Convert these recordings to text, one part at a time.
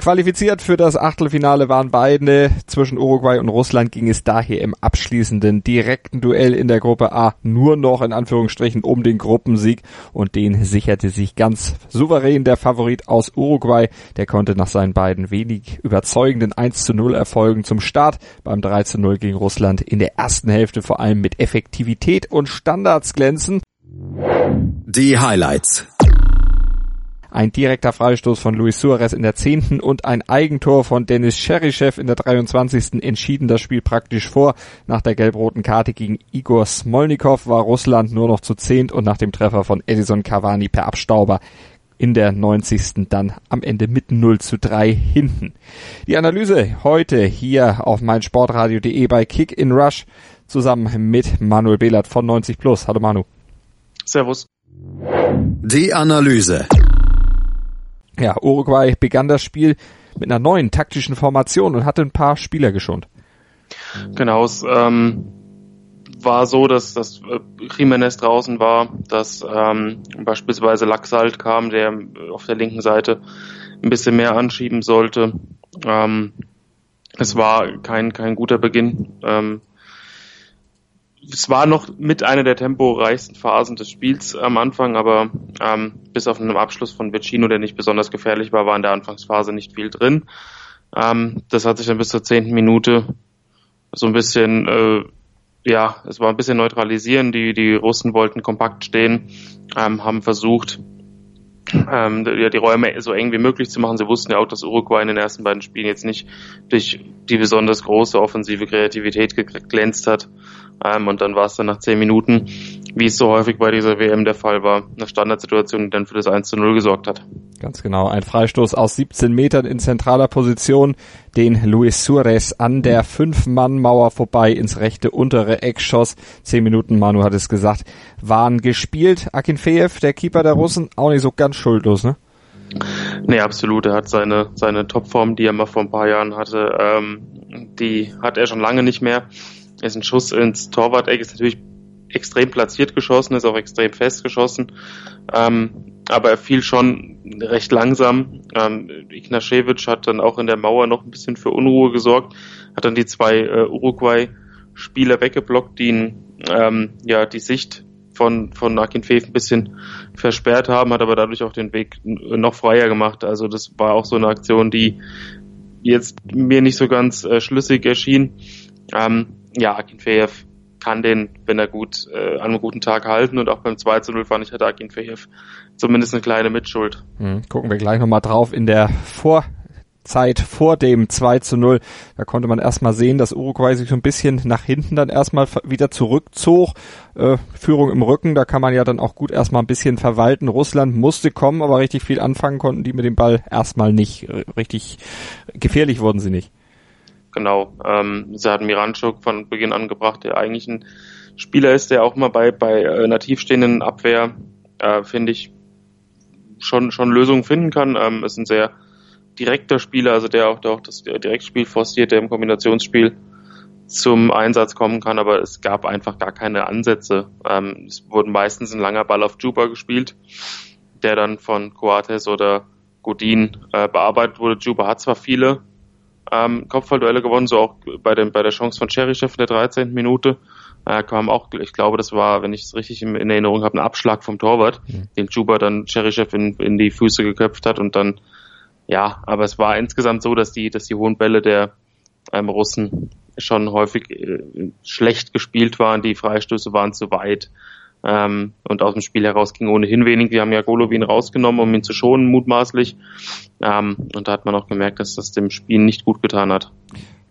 Qualifiziert für das Achtelfinale waren beide. Zwischen Uruguay und Russland ging es daher im abschließenden direkten Duell in der Gruppe A nur noch in Anführungsstrichen um den Gruppensieg und den sicherte sich ganz souverän der Favorit aus Uruguay. Der konnte nach seinen beiden wenig überzeugenden 1 zu 0 Erfolgen zum Start beim 3 zu 0 gegen Russland in der ersten Hälfte vor allem mit Effektivität und Standards glänzen. Die Highlights. Ein direkter Freistoß von Luis Suarez in der zehnten und ein Eigentor von Dennis Cherischew in der 23. entschieden das Spiel praktisch vor. Nach der gelb-roten Karte gegen Igor Smolnikov war Russland nur noch zu zehnt und nach dem Treffer von Edison Cavani per Abstauber in der 90. dann am Ende mit 0 zu 3 hinten. Die Analyse heute hier auf meinsportradio.de bei Kick in Rush zusammen mit Manuel Behlert von 90 Plus. Hallo Manu. Servus. Die Analyse. Ja, Uruguay begann das Spiel mit einer neuen taktischen Formation und hatte ein paar Spieler geschont. Genau, es ähm, war so, dass, dass äh, Jiménez draußen war, dass ähm, beispielsweise Laxalt kam, der auf der linken Seite ein bisschen mehr anschieben sollte. Ähm, es war kein, kein guter Beginn. Ähm, es war noch mit einer der temporeichsten Phasen des Spiels am Anfang, aber ähm, bis auf einen Abschluss von Vecino, der nicht besonders gefährlich war, war in der Anfangsphase nicht viel drin. Ähm, das hat sich dann bis zur zehnten Minute so ein bisschen, äh, ja, es war ein bisschen neutralisieren. Die, die Russen wollten kompakt stehen, ähm, haben versucht, ähm, ja, die Räume so eng wie möglich zu machen. Sie wussten ja auch, dass Uruguay in den ersten beiden Spielen jetzt nicht durch die besonders große offensive Kreativität geglänzt hat. Ähm, und dann war es dann nach zehn Minuten, wie es so häufig bei dieser WM der Fall war, eine Standardsituation, die dann für das 1 zu 0 gesorgt hat. Ganz genau, ein Freistoß aus 17 Metern in zentraler Position, den Luis Suarez an der Fünf-Mann-Mauer vorbei ins rechte untere Eck schoss. Zehn Minuten, Manu hat es gesagt, waren gespielt. Akinfeev, der Keeper der Russen, auch nicht so ganz schuldlos, ne? Nee, absolut. Er hat seine, seine Topform, die er mal vor ein paar Jahren hatte, ähm, die hat er schon lange nicht mehr ist ein Schuss ins Torwart-Eck, ist natürlich extrem platziert geschossen, ist auch extrem fest geschossen, ähm, aber er fiel schon recht langsam. Ähm, Ignacevic hat dann auch in der Mauer noch ein bisschen für Unruhe gesorgt, hat dann die zwei äh, Uruguay-Spieler weggeblockt, die ihn, ähm, ja die Sicht von, von Akinfeev ein bisschen versperrt haben, hat aber dadurch auch den Weg noch freier gemacht. Also das war auch so eine Aktion, die jetzt mir nicht so ganz äh, schlüssig erschien. Ähm, ja, Akinfeev kann den, wenn er gut äh, an einem guten Tag halten und auch beim 2 zu 0 fand ich, hatte Akinfeev zumindest eine kleine Mitschuld. Hm, gucken wir gleich nochmal drauf in der Vorzeit vor dem 2 zu 0. Da konnte man erstmal sehen, dass Uruguay sich so ein bisschen nach hinten dann erstmal wieder zurückzog. Äh, Führung im Rücken, da kann man ja dann auch gut erstmal ein bisschen verwalten. Russland musste kommen, aber richtig viel anfangen konnten die mit dem Ball erstmal nicht. Richtig gefährlich wurden sie nicht. Genau. Ähm, sie hat Miranchuk von Beginn an gebracht, der eigentlich ein Spieler ist, der auch mal bei, bei einer tiefstehenden Abwehr, äh, finde ich, schon, schon Lösungen finden kann. Ähm, ist ein sehr direkter Spieler, also der auch, der auch das Direktspiel forciert, der im Kombinationsspiel zum Einsatz kommen kann, aber es gab einfach gar keine Ansätze. Ähm, es wurde meistens ein langer Ball auf Juba gespielt, der dann von Coates oder Godin äh, bearbeitet wurde. Juba hat zwar viele ähm, Kopfballduelle gewonnen, so auch bei, dem, bei der Chance von Cherichev in der 13. Minute. Äh, kam auch, ich glaube, das war, wenn ich es richtig in, in Erinnerung habe, ein Abschlag vom Torwart, mhm. den Juba dann Cherichev in, in die Füße geköpft hat und dann, ja, aber es war insgesamt so, dass die, dass die hohen Bälle der ähm, Russen schon häufig äh, schlecht gespielt waren, die Freistöße waren zu weit. Ähm, und aus dem Spiel heraus ging ohnehin wenig. Wir haben ja Golovin rausgenommen, um ihn zu schonen, mutmaßlich. Ähm, und da hat man auch gemerkt, dass das dem Spiel nicht gut getan hat.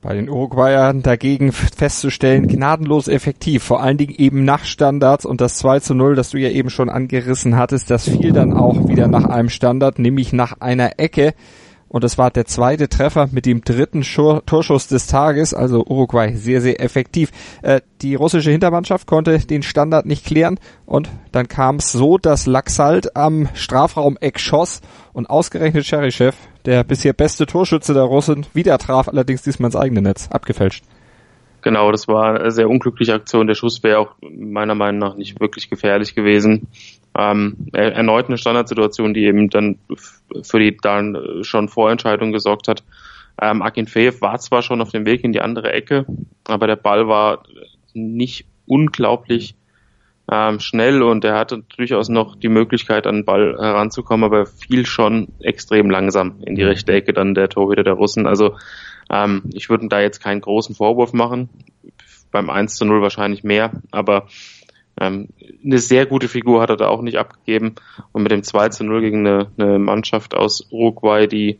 Bei den Uruguayern dagegen festzustellen, gnadenlos effektiv, vor allen Dingen eben nach Standards und das 2 zu 0, das du ja eben schon angerissen hattest, das fiel dann auch wieder nach einem Standard, nämlich nach einer Ecke und es war der zweite Treffer mit dem dritten Schor Torschuss des Tages, also Uruguay sehr, sehr effektiv. Äh, die russische Hintermannschaft konnte den Standard nicht klären und dann kam es so, dass Laxalt am Strafraum Eck schoss und ausgerechnet Cherischew, der bisher beste Torschütze der Russen, wieder traf, allerdings diesmal ins eigene Netz, abgefälscht. Genau, das war eine sehr unglückliche Aktion. Der Schuss wäre auch meiner Meinung nach nicht wirklich gefährlich gewesen. Ähm, erneut eine Standardsituation, die eben dann für die dann schon Vorentscheidung gesorgt hat. Ähm, Akinfeev war zwar schon auf dem Weg in die andere Ecke, aber der Ball war nicht unglaublich ähm, schnell und er hatte durchaus noch die Möglichkeit, an den Ball heranzukommen, aber fiel schon extrem langsam in die rechte Ecke dann der Torhüter der Russen. Also ähm, ich würde da jetzt keinen großen Vorwurf machen. Beim 1 zu 0 wahrscheinlich mehr, aber ähm, eine sehr gute Figur hat er da auch nicht abgegeben. Und mit dem 2 zu 0 gegen eine, eine Mannschaft aus Uruguay, die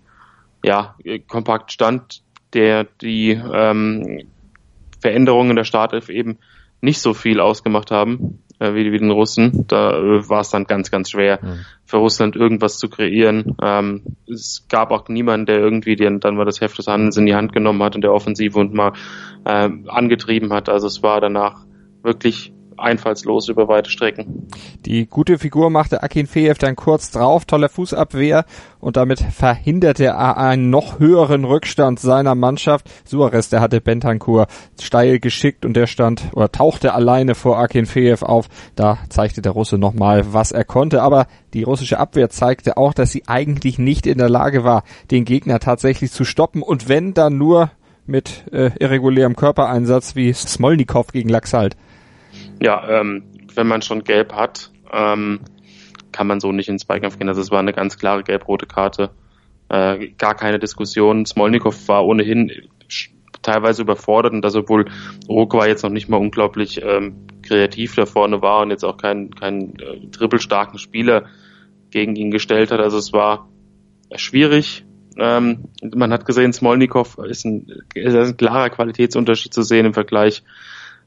ja kompakt stand, der die ähm, Veränderungen in der Startelf eben nicht so viel ausgemacht haben äh, wie, wie den Russen. Da äh, war es dann ganz, ganz schwer mhm. für Russland irgendwas zu kreieren. Ähm, es gab auch niemanden, der irgendwie den, dann mal das Heft des Handelns in die Hand genommen hat in der Offensive und mal äh, angetrieben hat. Also es war danach wirklich einfallslos über weite Strecken. Die gute Figur machte Akin Feev dann kurz drauf, toller Fußabwehr und damit verhinderte er einen noch höheren Rückstand seiner Mannschaft. Suarez, der hatte Bentancur steil geschickt und der stand oder tauchte alleine vor Akin Feev auf. Da zeigte der Russe nochmal, was er konnte, aber die russische Abwehr zeigte auch, dass sie eigentlich nicht in der Lage war, den Gegner tatsächlich zu stoppen und wenn dann nur mit äh, irregulärem Körpereinsatz wie Smolnikov gegen Laxalt. Ja, ähm, wenn man schon gelb hat, ähm, kann man so nicht ins Zweikampf gehen. Also es war eine ganz klare gelb-rote Karte. Äh, gar keine Diskussion. Smolnikov war ohnehin teilweise überfordert und das, obwohl Uruguay jetzt noch nicht mal unglaublich ähm, kreativ da vorne war und jetzt auch keinen kein, äh, dribbelstarken Spieler gegen ihn gestellt hat. Also es war schwierig. Ähm, man hat gesehen, Smolnikov ist ein, ist ein klarer Qualitätsunterschied zu sehen im Vergleich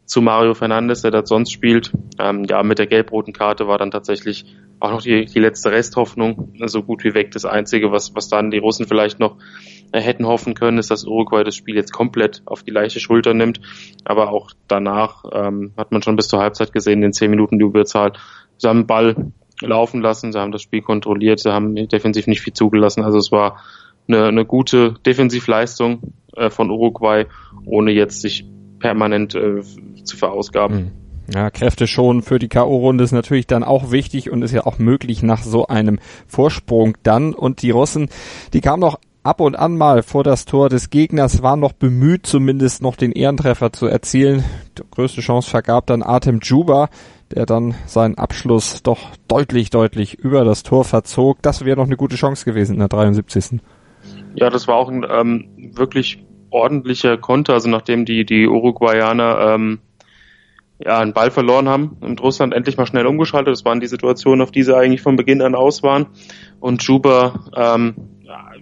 zu Mario Fernandes, der dort sonst spielt. Ähm, ja, mit der gelb-roten Karte war dann tatsächlich auch noch die, die letzte Resthoffnung so gut wie weg. Das Einzige, was, was dann die Russen vielleicht noch äh, hätten hoffen können, ist, dass Uruguay das Spiel jetzt komplett auf die leichte Schulter nimmt. Aber auch danach ähm, hat man schon bis zur Halbzeit gesehen, in zehn Minuten die Überzahl. Sie haben den Ball laufen lassen, sie haben das Spiel kontrolliert, sie haben defensiv nicht viel zugelassen. Also es war eine, eine gute Defensivleistung äh, von Uruguay, ohne jetzt sich permanent äh, zu verausgaben. Hm. Ja, Kräfte schon für die K.O.-Runde ist natürlich dann auch wichtig und ist ja auch möglich nach so einem Vorsprung dann. Und die Russen, die kamen noch ab und an mal vor das Tor des Gegners, waren noch bemüht, zumindest noch den Ehrentreffer zu erzielen. Die größte Chance vergab dann Artem Juba, der dann seinen Abschluss doch deutlich, deutlich über das Tor verzog. Das wäre noch eine gute Chance gewesen in der 73. Ja, das war auch ein ähm, wirklich ordentlicher Konter, also nachdem die, die Uruguayaner ähm, ja, einen Ball verloren haben und Russland endlich mal schnell umgeschaltet. Das waren die Situationen, auf die sie eigentlich von Beginn an aus waren. Und Juba ähm,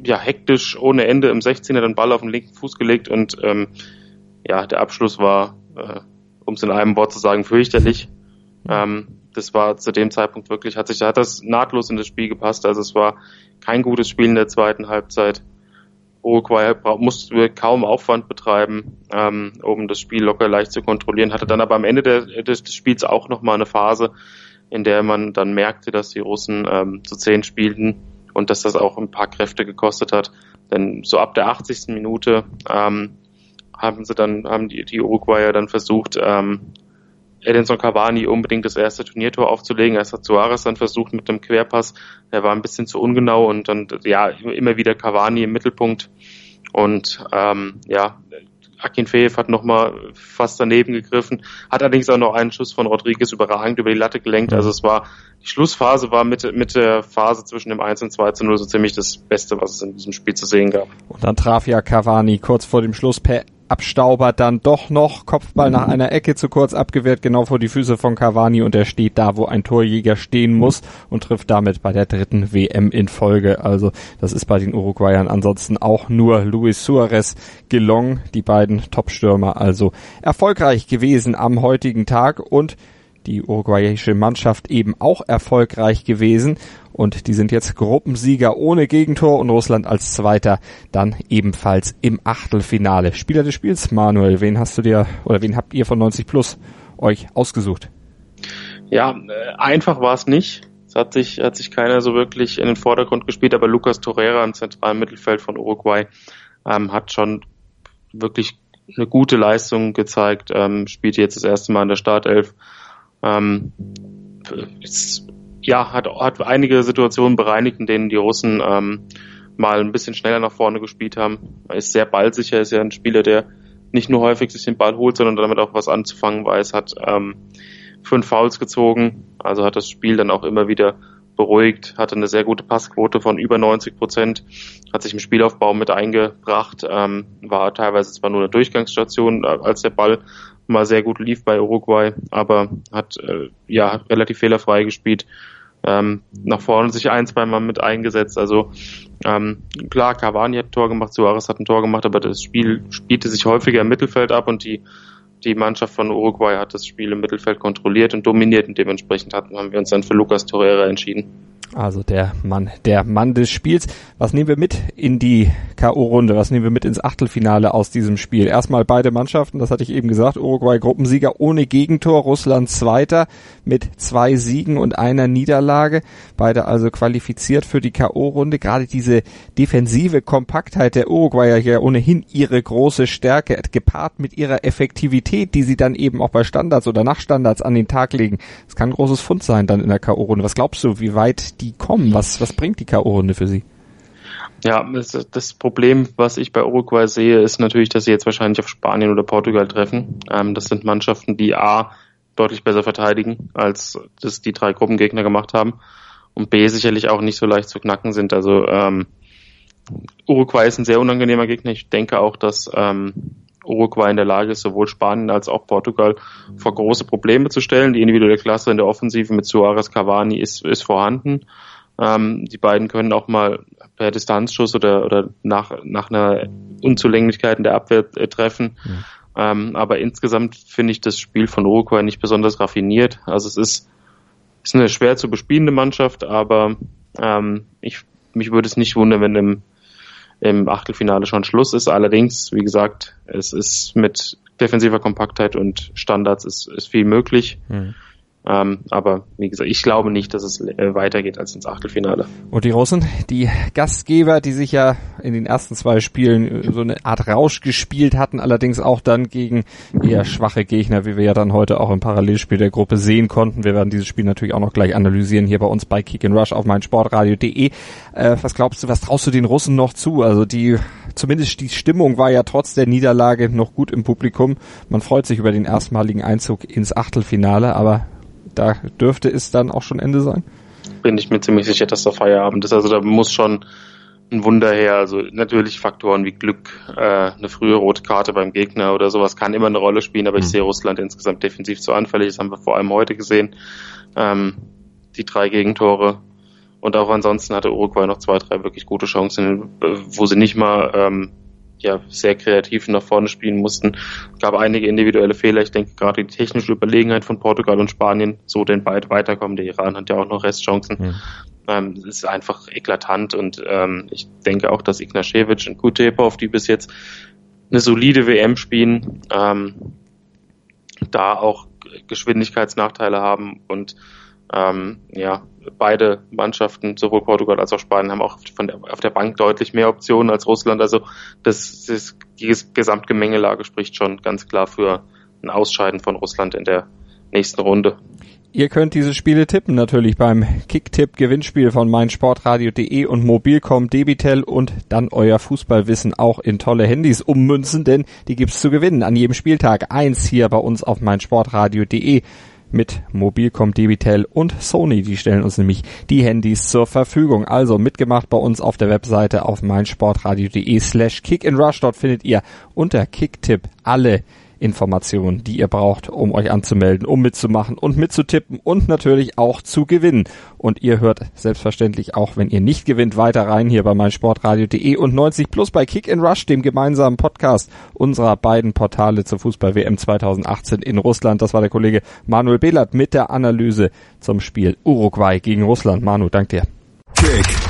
ja, hektisch ohne Ende im 16er den Ball auf den linken Fuß gelegt und ähm, ja, der Abschluss war, äh, um es in einem Wort zu sagen, fürchterlich. Ähm, das war zu dem Zeitpunkt wirklich, hat sich, hat das nahtlos in das Spiel gepasst. Also es war kein gutes Spiel in der zweiten Halbzeit. Uruguay musste kaum Aufwand betreiben, ähm, um das Spiel locker leicht zu kontrollieren, hatte dann aber am Ende der, des, des Spiels auch nochmal eine Phase, in der man dann merkte, dass die Russen ähm, zu zehn spielten und dass das auch ein paar Kräfte gekostet hat. Denn so ab der 80. Minute ähm, haben sie dann, haben die, die Uruguayer dann versucht, ähm, Edinson Cavani unbedingt das erste Turniertor aufzulegen. Erst hat Suarez dann versucht mit dem Querpass. Der war ein bisschen zu ungenau und dann, ja, immer wieder Cavani im Mittelpunkt. Und, ähm, ja, Akin Feev hat nochmal fast daneben gegriffen, hat allerdings auch noch einen Schuss von Rodriguez überragend über die Latte gelenkt. Also es war, die Schlussphase war mit, mit der Phase zwischen dem 1 und 2 zu 0 so ziemlich das Beste, was es in diesem Spiel zu sehen gab. Und dann traf ja Cavani kurz vor dem Schluss per Abstauber dann doch noch. Kopfball nach einer Ecke zu kurz abgewehrt, genau vor die Füße von Cavani und er steht da, wo ein Torjäger stehen muss und trifft damit bei der dritten WM in Folge. Also das ist bei den Uruguayern ansonsten auch nur Luis Suarez gelungen, die beiden Topstürmer also erfolgreich gewesen am heutigen Tag und die uruguayische Mannschaft eben auch erfolgreich gewesen und die sind jetzt Gruppensieger ohne Gegentor und Russland als Zweiter dann ebenfalls im Achtelfinale. Spieler des Spiels, Manuel, wen hast du dir oder wen habt ihr von 90 Plus euch ausgesucht? Ja, äh, einfach war es nicht. Es hat sich, hat sich keiner so wirklich in den Vordergrund gespielt, aber Lucas Torreira im zentralen Mittelfeld von Uruguay ähm, hat schon wirklich eine gute Leistung gezeigt, ähm, spielt jetzt das erste Mal in der Startelf. Ähm, ist, ja, hat, hat einige Situationen bereinigt, in denen die Russen ähm, mal ein bisschen schneller nach vorne gespielt haben. Er ist sehr ballsicher, ist ja ein Spieler, der nicht nur häufig sich den Ball holt, sondern damit auch was anzufangen weiß, hat ähm, fünf Fouls gezogen, also hat das Spiel dann auch immer wieder beruhigt, hatte eine sehr gute Passquote von über 90 Prozent, hat sich im Spielaufbau mit eingebracht, ähm, war teilweise zwar nur eine Durchgangsstation, äh, als der Ball mal sehr gut lief bei Uruguay, aber hat äh, ja relativ fehlerfrei gespielt, ähm, nach vorne sich ein, zwei Mal mit eingesetzt. Also ähm, klar, Cavani hat ein Tor gemacht, Suarez hat ein Tor gemacht, aber das Spiel spielte sich häufiger im Mittelfeld ab und die die Mannschaft von Uruguay hat das Spiel im Mittelfeld kontrolliert und dominiert und dementsprechend hatten, haben wir uns dann für Lucas Torreira entschieden. Also der Mann, der Mann des Spiels. Was nehmen wir mit in die K.O.-Runde? Was nehmen wir mit ins Achtelfinale aus diesem Spiel? Erstmal beide Mannschaften, das hatte ich eben gesagt. Uruguay Gruppensieger ohne Gegentor, Russland Zweiter mit zwei Siegen und einer Niederlage. Beide also qualifiziert für die K.O.-Runde. Gerade diese defensive Kompaktheit der Uruguayer hier ohnehin ihre große Stärke, gepaart mit ihrer Effektivität, die sie dann eben auch bei Standards oder nach Standards an den Tag legen. Das kann ein großes Fund sein dann in der K.O.-Runde. Was glaubst du, wie weit die kommen? Was, was bringt die K.O.-Runde für sie? Ja, das Problem, was ich bei Uruguay sehe, ist natürlich, dass sie jetzt wahrscheinlich auf Spanien oder Portugal treffen. Ähm, das sind Mannschaften, die A deutlich besser verteidigen, als das die drei Gruppengegner gemacht haben. Und B sicherlich auch nicht so leicht zu knacken sind. Also ähm, Uruguay ist ein sehr unangenehmer Gegner. Ich denke auch, dass ähm, Uruguay in der Lage ist, sowohl Spanien als auch Portugal vor große Probleme zu stellen. Die individuelle Klasse in der Offensive mit Suarez Cavani ist, ist vorhanden. Ähm, die beiden können auch mal per Distanzschuss oder, oder nach, nach einer Unzulänglichkeit in der Abwehr äh, treffen. Mhm. Ähm, aber insgesamt finde ich das Spiel von Uruguay nicht besonders raffiniert. Also es ist, ist eine schwer zu bespielende Mannschaft, aber ähm, ich, mich würde es nicht wundern, wenn im im Achtelfinale schon Schluss ist. Allerdings, wie gesagt, es ist mit defensiver Kompaktheit und Standards ist, ist viel möglich. Mhm. Ähm, aber wie gesagt, ich glaube nicht, dass es äh, weitergeht als ins Achtelfinale. Und die Russen, die Gastgeber, die sich ja in den ersten zwei Spielen äh, so eine Art Rausch gespielt hatten, allerdings auch dann gegen eher schwache Gegner, wie wir ja dann heute auch im Parallelspiel der Gruppe sehen konnten. Wir werden dieses Spiel natürlich auch noch gleich analysieren hier bei uns bei Kick and Rush auf meinsportradio.de. Äh, was glaubst du, was traust du den Russen noch zu? Also die zumindest die Stimmung war ja trotz der Niederlage noch gut im Publikum. Man freut sich über den erstmaligen Einzug ins Achtelfinale, aber da dürfte es dann auch schon Ende sein? Bin ich mir ziemlich sicher, dass da Feierabend ist. Also da muss schon ein Wunder her. Also natürlich Faktoren wie Glück, äh, eine frühe rote Karte beim Gegner oder sowas kann immer eine Rolle spielen, aber mhm. ich sehe Russland insgesamt defensiv zu anfällig. Das haben wir vor allem heute gesehen. Ähm, die drei Gegentore. Und auch ansonsten hatte Uruguay noch zwei, drei wirklich gute Chancen, wo sie nicht mal ähm, ja sehr kreativ nach vorne spielen mussten. Es gab einige individuelle Fehler. Ich denke gerade die technische Überlegenheit von Portugal und Spanien, so denn bald weiterkommen. Der Iran hat ja auch noch Restchancen. Mhm. Ähm, ist einfach eklatant und ähm, ich denke auch, dass Ignacevic und Kutepov, die bis jetzt eine solide WM spielen, ähm, da auch Geschwindigkeitsnachteile haben und ähm, ja, beide Mannschaften, sowohl Portugal als auch Spanien, haben auch von der, auf der Bank deutlich mehr Optionen als Russland. Also das, das, die Gesamtgemengelage spricht schon ganz klar für ein Ausscheiden von Russland in der nächsten Runde. Ihr könnt diese Spiele tippen natürlich beim Kicktipp Gewinnspiel von meinsportradio.de und Mobilcom Debitel und dann euer Fußballwissen auch in tolle Handys ummünzen, denn die gibt's zu gewinnen an jedem Spieltag. Eins hier bei uns auf meinsportradio.de mit Mobilcom, Debitel und Sony. Die stellen uns nämlich die Handys zur Verfügung. Also mitgemacht bei uns auf der Webseite auf meinsportradio.de slash kickandrush. Dort findet ihr unter Kicktipp alle Informationen, die ihr braucht, um euch anzumelden, um mitzumachen und mitzutippen und natürlich auch zu gewinnen. Und ihr hört selbstverständlich auch, wenn ihr nicht gewinnt, weiter rein hier bei meinsportradio.de und 90 Plus bei Kick and Rush, dem gemeinsamen Podcast unserer beiden Portale zur Fußball-WM 2018 in Russland. Das war der Kollege Manuel Behlert mit der Analyse zum Spiel Uruguay gegen Russland. Manu, dank dir. Kick